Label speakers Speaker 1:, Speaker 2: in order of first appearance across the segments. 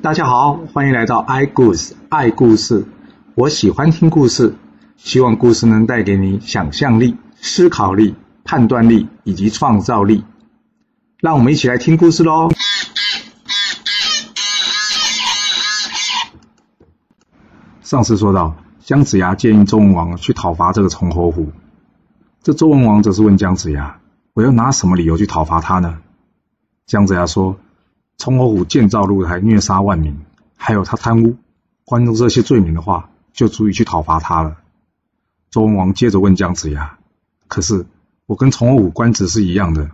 Speaker 1: 大家好，欢迎来到 i 故事爱故事。我喜欢听故事，希望故事能带给你想象力、思考力、判断力以及创造力。让我们一起来听故事喽。上次说到，姜子牙建议周文王去讨伐这个崇侯虎，这周文王则是问姜子牙：“我要拿什么理由去讨伐他呢？”姜子牙说。崇侯虎建造露台，虐杀万民，还有他贪污，关注这些罪名的话，就足以去讨伐他了。周文王接着问姜子牙：“可是我跟崇侯虎官职是一样的，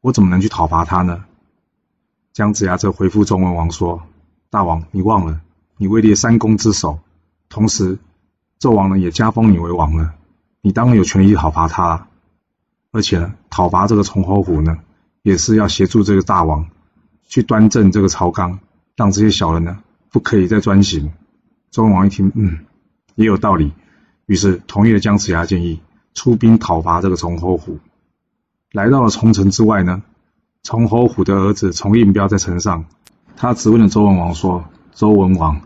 Speaker 1: 我怎么能去讨伐他呢？”姜子牙则回复周文王说：“大王，你忘了，你位列三公之首，同时纣王呢也加封你为王了，你当然有权利去讨伐他。而且呢，讨伐这个崇侯虎呢，也是要协助这个大王。”去端正这个朝纲，让这些小人呢不可以再专行。周文王一听，嗯，也有道理，于是同意了姜子牙建议，出兵讨伐这个崇侯虎。来到了崇城之外呢，崇侯虎的儿子崇应彪在城上，他质问了周文王说：“周文王，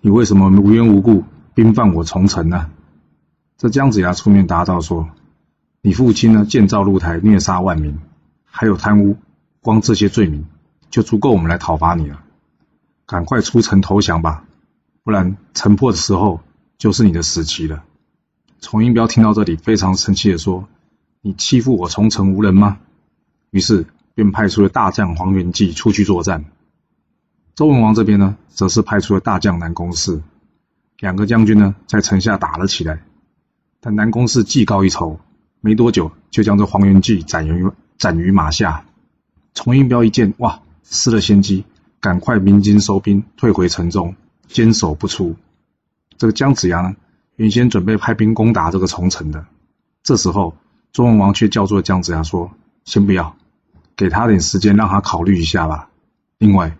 Speaker 1: 你为什么无缘无故兵犯我崇城呢？”这姜子牙出面答道说：“你父亲呢建造露台，虐杀万民，还有贪污，光这些罪名。”就足够我们来讨伐你了，赶快出城投降吧，不然城破的时候就是你的死期了。崇应彪听到这里，非常生气地说：“你欺负我崇城无人吗？”于是便派出了大将黄元济出去作战。周文王这边呢，则是派出了大将南宫适，两个将军呢在城下打了起来。但南宫适技高一筹，没多久就将这黄元济斩于斩于马下。崇应彪一见，哇！失了先机，赶快鸣金收兵，退回城中，坚守不出。这个姜子牙呢，原先准备派兵攻打这个崇城的，这时候周文王却叫住姜子牙说：“先不要，给他点时间，让他考虑一下吧。另外，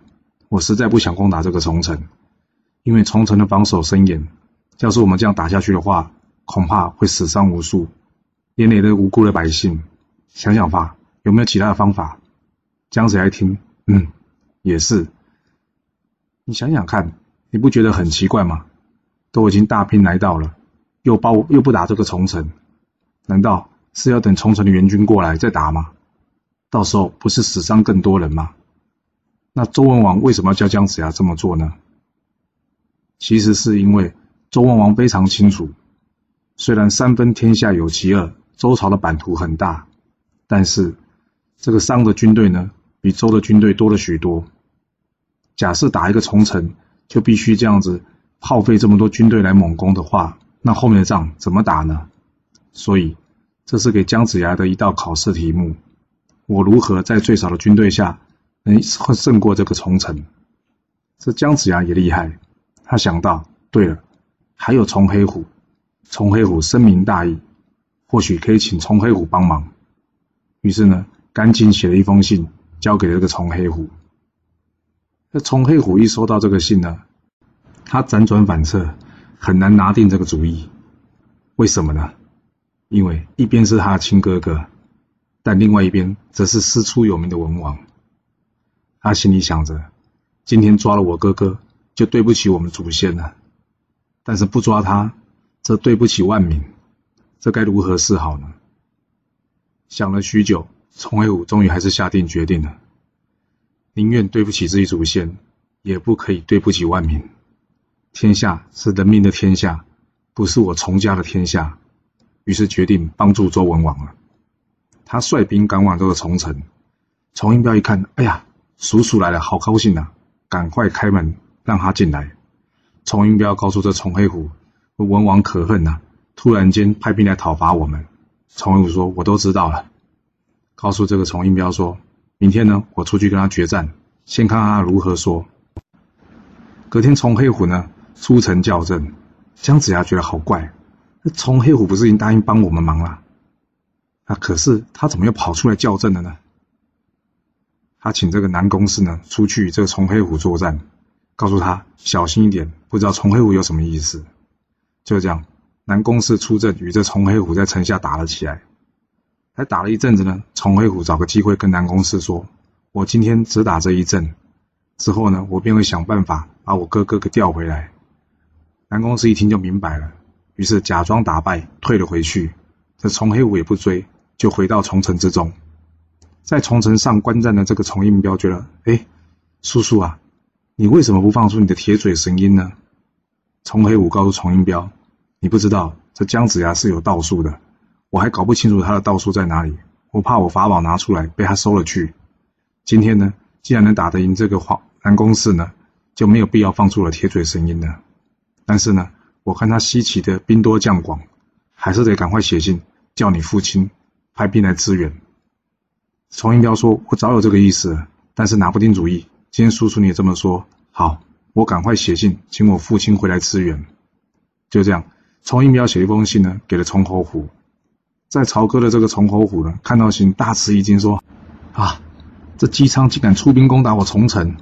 Speaker 1: 我实在不想攻打这个崇城，因为崇城的防守森严，要是我们这样打下去的话，恐怕会死伤无数，连累的无辜的百姓。想想吧，有没有其他的方法？”姜子牙一听。嗯，也是。你想想看，你不觉得很奇怪吗？都已经大兵来到了，又包又不打这个重城，难道是要等重城的援军过来再打吗？到时候不是死伤更多人吗？那周文王为什么要叫姜子牙这么做呢？其实是因为周文王非常清楚，虽然三分天下有其二，周朝的版图很大，但是这个商的军队呢？比周的军队多了许多。假设打一个重城，就必须这样子耗费这么多军队来猛攻的话，那后面的仗怎么打呢？所以，这是给姜子牙的一道考试题目：我如何在最少的军队下能胜过这个重城？这姜子牙也厉害，他想到，对了，还有崇黑虎，崇黑虎深明大义，或许可以请崇黑虎帮忙。于是呢，赶紧写了一封信。交给了这个崇黑虎。那崇黑虎一收到这个信呢，他辗转反侧，很难拿定这个主意。为什么呢？因为一边是他亲哥哥，但另外一边则是师出有名的文王。他心里想着，今天抓了我哥哥，就对不起我们祖先了；但是不抓他，则对不起万民。这该如何是好呢？想了许久。崇黑虎终于还是下定决定了，宁愿对不起自己祖先，也不可以对不起万民。天下是人民的天下，不是我崇家的天下。于是决定帮助周文王了。他率兵赶往这个崇城。崇应彪一看，哎呀，叔叔来了，好高兴啊！赶快开门让他进来。崇应彪告诉这崇黑虎：“文王可恨呐，突然间派兵来讨伐我们。”崇黑虎说：“我都知道了。”告诉这个崇应彪说：“明天呢，我出去跟他决战，先看看他如何说。”隔天，崇黑虎呢出城叫阵。姜子牙觉得好怪，那崇黑虎不是已经答应帮我们忙了？啊，可是他怎么又跑出来叫阵了呢？他请这个南宫氏呢出去与这个崇黑虎作战，告诉他小心一点，不知道崇黑虎有什么意思。就这样，南宫氏出阵与这崇黑虎在城下打了起来。还打了一阵子呢，崇黑虎找个机会跟南宫适说：“我今天只打这一阵，之后呢，我便会想办法把我哥哥给调回来。南宫氏一听就明白了，于是假装打败，退了回去。这崇黑虎也不追，就回到重城之中。在重城上观战的这个崇应彪觉得，哎，叔叔啊，你为什么不放出你的铁嘴神鹰呢？崇黑虎告诉崇应彪，你不知道这姜子牙是有道术的，我还搞不清楚他的道术在哪里，我怕我法宝拿出来被他收了去。今天呢，既然能打得赢这个黄南宫氏呢，就没有必要放出了铁嘴神鹰了。但是呢，我看他西岐的兵多将广，还是得赶快写信叫你父亲派兵来支援。崇应彪说：“我早有这个意思，但是拿不定主意。今天叔叔你也这么说，好，我赶快写信请我父亲回来支援。”就这样，崇应彪写一封信呢，给了崇侯虎。在朝歌的这个崇侯虎呢，看到信大吃一惊，说：“啊，这姬昌竟敢出兵攻打我崇城！”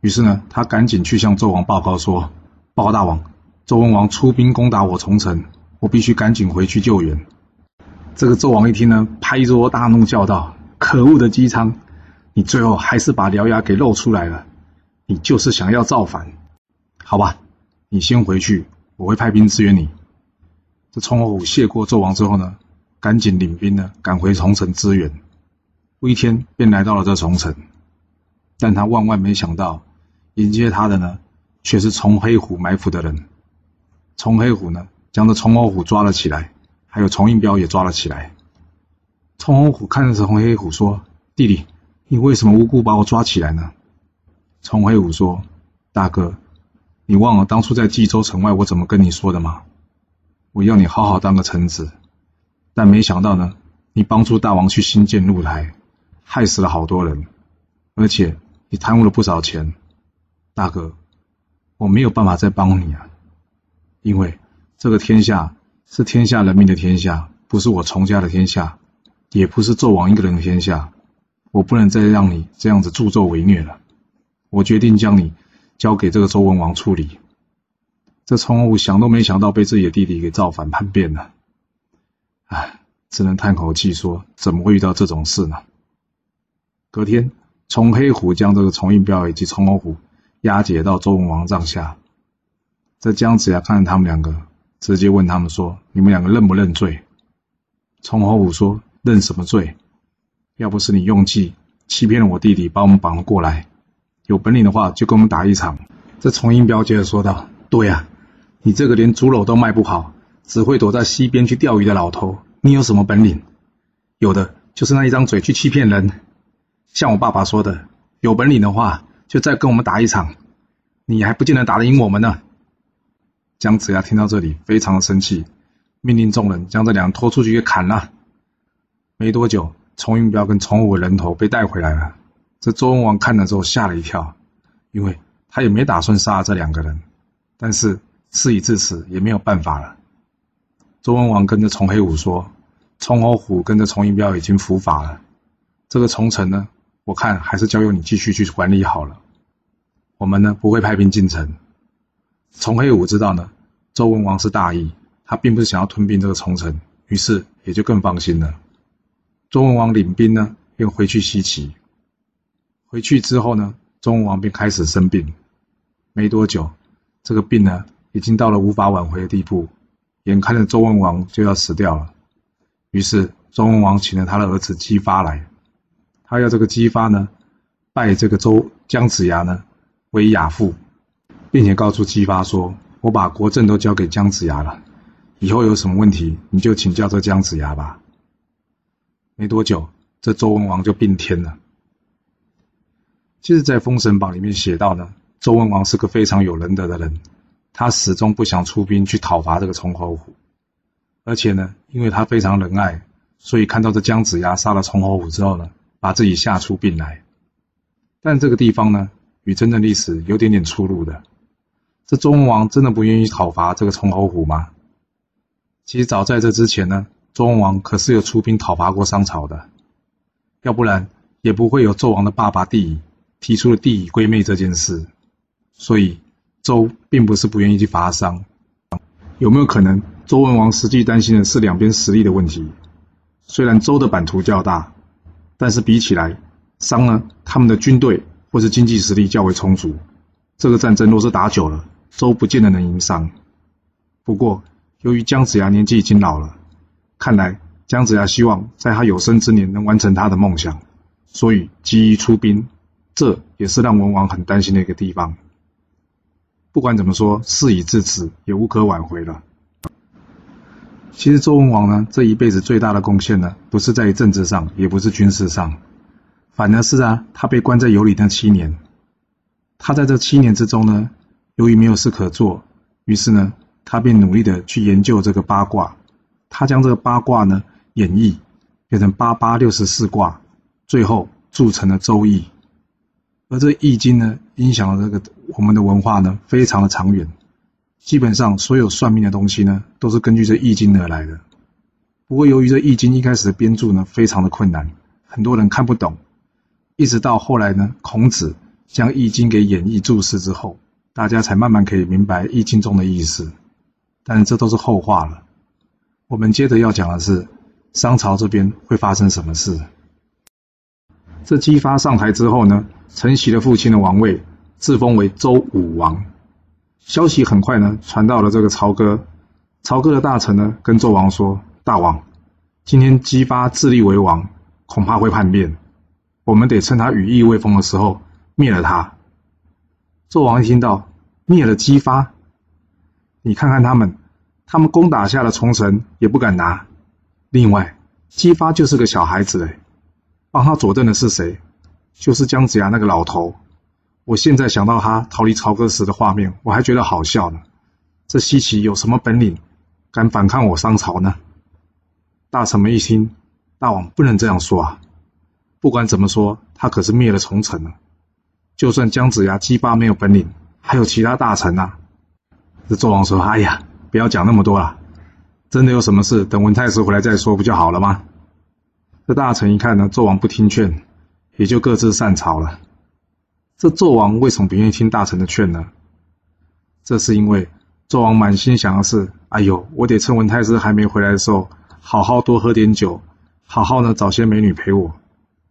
Speaker 1: 于是呢，他赶紧去向纣王报告说。报告大王，周文王出兵攻打我崇城，我必须赶紧回去救援。这个纣王一听呢，拍桌大怒，叫道：“可恶的姬昌，你最后还是把獠牙给露出来了，你就是想要造反？好吧，你先回去，我会派兵支援你。”这崇侯虎谢过纣王之后呢，赶紧领兵呢赶回重城支援，不一天便来到了这重城，但他万万没想到，迎接他的呢。却是崇黑虎埋伏的人。崇黑虎呢，将这崇侯虎抓了起来，还有崇应彪也抓了起来。崇侯虎看着崇黑虎说：“弟弟，你为什么无故把我抓起来呢？”崇黑虎说：“大哥，你忘了当初在冀州城外我怎么跟你说的吗？我要你好好当个臣子，但没想到呢，你帮助大王去兴建露台，害死了好多人，而且你贪污了不少钱，大哥。”我没有办法再帮你啊，因为这个天下是天下人民的天下，不是我崇家的天下，也不是纣王一个人的天下。我不能再让你这样子助纣为虐了。我决定将你交给这个周文王处理。这崇侯虎想都没想到被自己的弟弟给造反叛变了，唉，只能叹口气说：怎么会遇到这种事呢？隔天，崇黑虎将这个崇应彪以及崇侯虎。押解到周文王帐下，这姜子牙看着他们两个，直接问他们说：“你们两个认不认罪？”崇侯虎说：“认什么罪？要不是你用计欺骗了我弟弟，把我们绑了过来，有本领的话就跟我们打一场。”这崇应彪接着说道：“对呀，你这个连猪肉都卖不好，只会躲在溪边去钓鱼的老头，你有什么本领？有的就是那一张嘴去欺骗人。像我爸爸说的，有本领的话。”就再跟我们打一场，你还不见得打得赢我们呢。姜子牙听到这里，非常的生气，命令众人将这两人拖出去给砍了。没多久，崇应彪跟崇武的人头被带回来了。这周文王看了之后吓了一跳，因为他也没打算杀这两个人，但是事已至此，也没有办法了。周文王跟着崇黑虎说：“崇侯虎跟着崇应彪已经伏法了，这个崇城呢？”我看还是交由你继续去管理好了。我们呢，不会派兵进城。崇黑虎知道呢，周文王是大义，他并不是想要吞并这个崇城，于是也就更放心了。周文王领兵呢，便回去西岐。回去之后呢，周文王便开始生病。没多久，这个病呢，已经到了无法挽回的地步，眼看着周文王就要死掉了。于是周文王请了他的儿子姬发来。他要这个姬发呢，拜这个周姜子牙呢为亚父，并且告诉姬发说：“我把国政都交给姜子牙了，以后有什么问题你就请教这姜子牙吧。”没多久，这周文王就病天了。其实，在《封神榜》里面写到呢，周文王是个非常有仁德的人，他始终不想出兵去讨伐这个崇侯虎，而且呢，因为他非常仁爱，所以看到这姜子牙杀了崇侯虎之后呢。把自己吓出病来，但这个地方呢，与真正历史有点点出入的。这周文王真的不愿意讨伐这个崇侯虎吗？其实早在这之前呢，周文王可是有出兵讨伐过商朝的，要不然也不会有纣王的爸爸帝乙提出了帝乙归妹这件事。所以周并不是不愿意去伐商，有没有可能周文王实际担心的是两边实力的问题？虽然周的版图较大。但是比起来，商呢，他们的军队或是经济实力较为充足，这个战争若是打久了，周不见得能赢商。不过，由于姜子牙年纪已经老了，看来姜子牙希望在他有生之年能完成他的梦想，所以急于出兵，这也是让文王很担心的一个地方。不管怎么说，事已至此，也无可挽回了。其实周文王呢，这一辈子最大的贡献呢，不是在于政治上，也不是军事上，反而是啊，他被关在油里那七年。他在这七年之中呢，由于没有事可做，于是呢，他便努力的去研究这个八卦。他将这个八卦呢演绎，变成八八六十四卦，最后铸成了《周易》。而这《易经》呢，影响了这个我们的文化呢，非常的长远。基本上所有算命的东西呢，都是根据这《易经》而来的。不过由于这《易经》一开始的编著呢，非常的困难，很多人看不懂。一直到后来呢，孔子将《易经》给演绎注释之后，大家才慢慢可以明白《易经》中的意思。但这都是后话了。我们接着要讲的是商朝这边会发生什么事。这姬发上台之后呢，承袭了父亲的王位，自封为周武王。消息很快呢传到了这个朝歌，朝歌的大臣呢跟纣王说：“大王，今天姬发自立为王，恐怕会叛变，我们得趁他羽翼未丰的时候灭了他。”纣王一听到灭了姬发，你看看他们，他们攻打下了重城也不敢拿。另外，姬发就是个小孩子哎，帮他佐证的是谁？就是姜子牙那个老头。我现在想到他逃离朝歌时的画面，我还觉得好笑呢。这西岐有什么本领，敢反抗我商朝呢？大臣们一听，大王不能这样说啊！不管怎么说，他可是灭了重城了。就算姜子牙、姬发没有本领，还有其他大臣啊。这纣王说：“哎呀，不要讲那么多了，真的有什么事，等文太师回来再说，不就好了吗？”这大臣一看呢，纣王不听劝，也就各自散朝了。这纣王为什么不愿意听大臣的劝呢？这是因为纣王满心想的是：哎呦，我得趁文太师还没回来的时候，好好多喝点酒，好好呢找些美女陪我，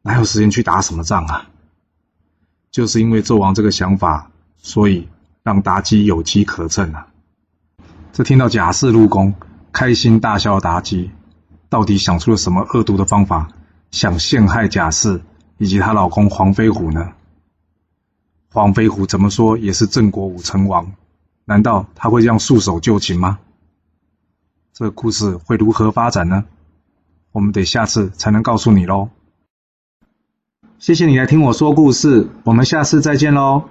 Speaker 1: 哪有时间去打什么仗啊？就是因为纣王这个想法，所以让妲己有机可乘啊。这听到贾氏入宫，开心大笑的妲己，到底想出了什么恶毒的方法，想陷害贾氏以及她老公黄飞虎呢？黄飞虎怎么说也是郑国武成王，难道他会这样束手就擒吗？这个故事会如何发展呢？我们得下次才能告诉你喽。谢谢你来听我说故事，我们下次再见喽。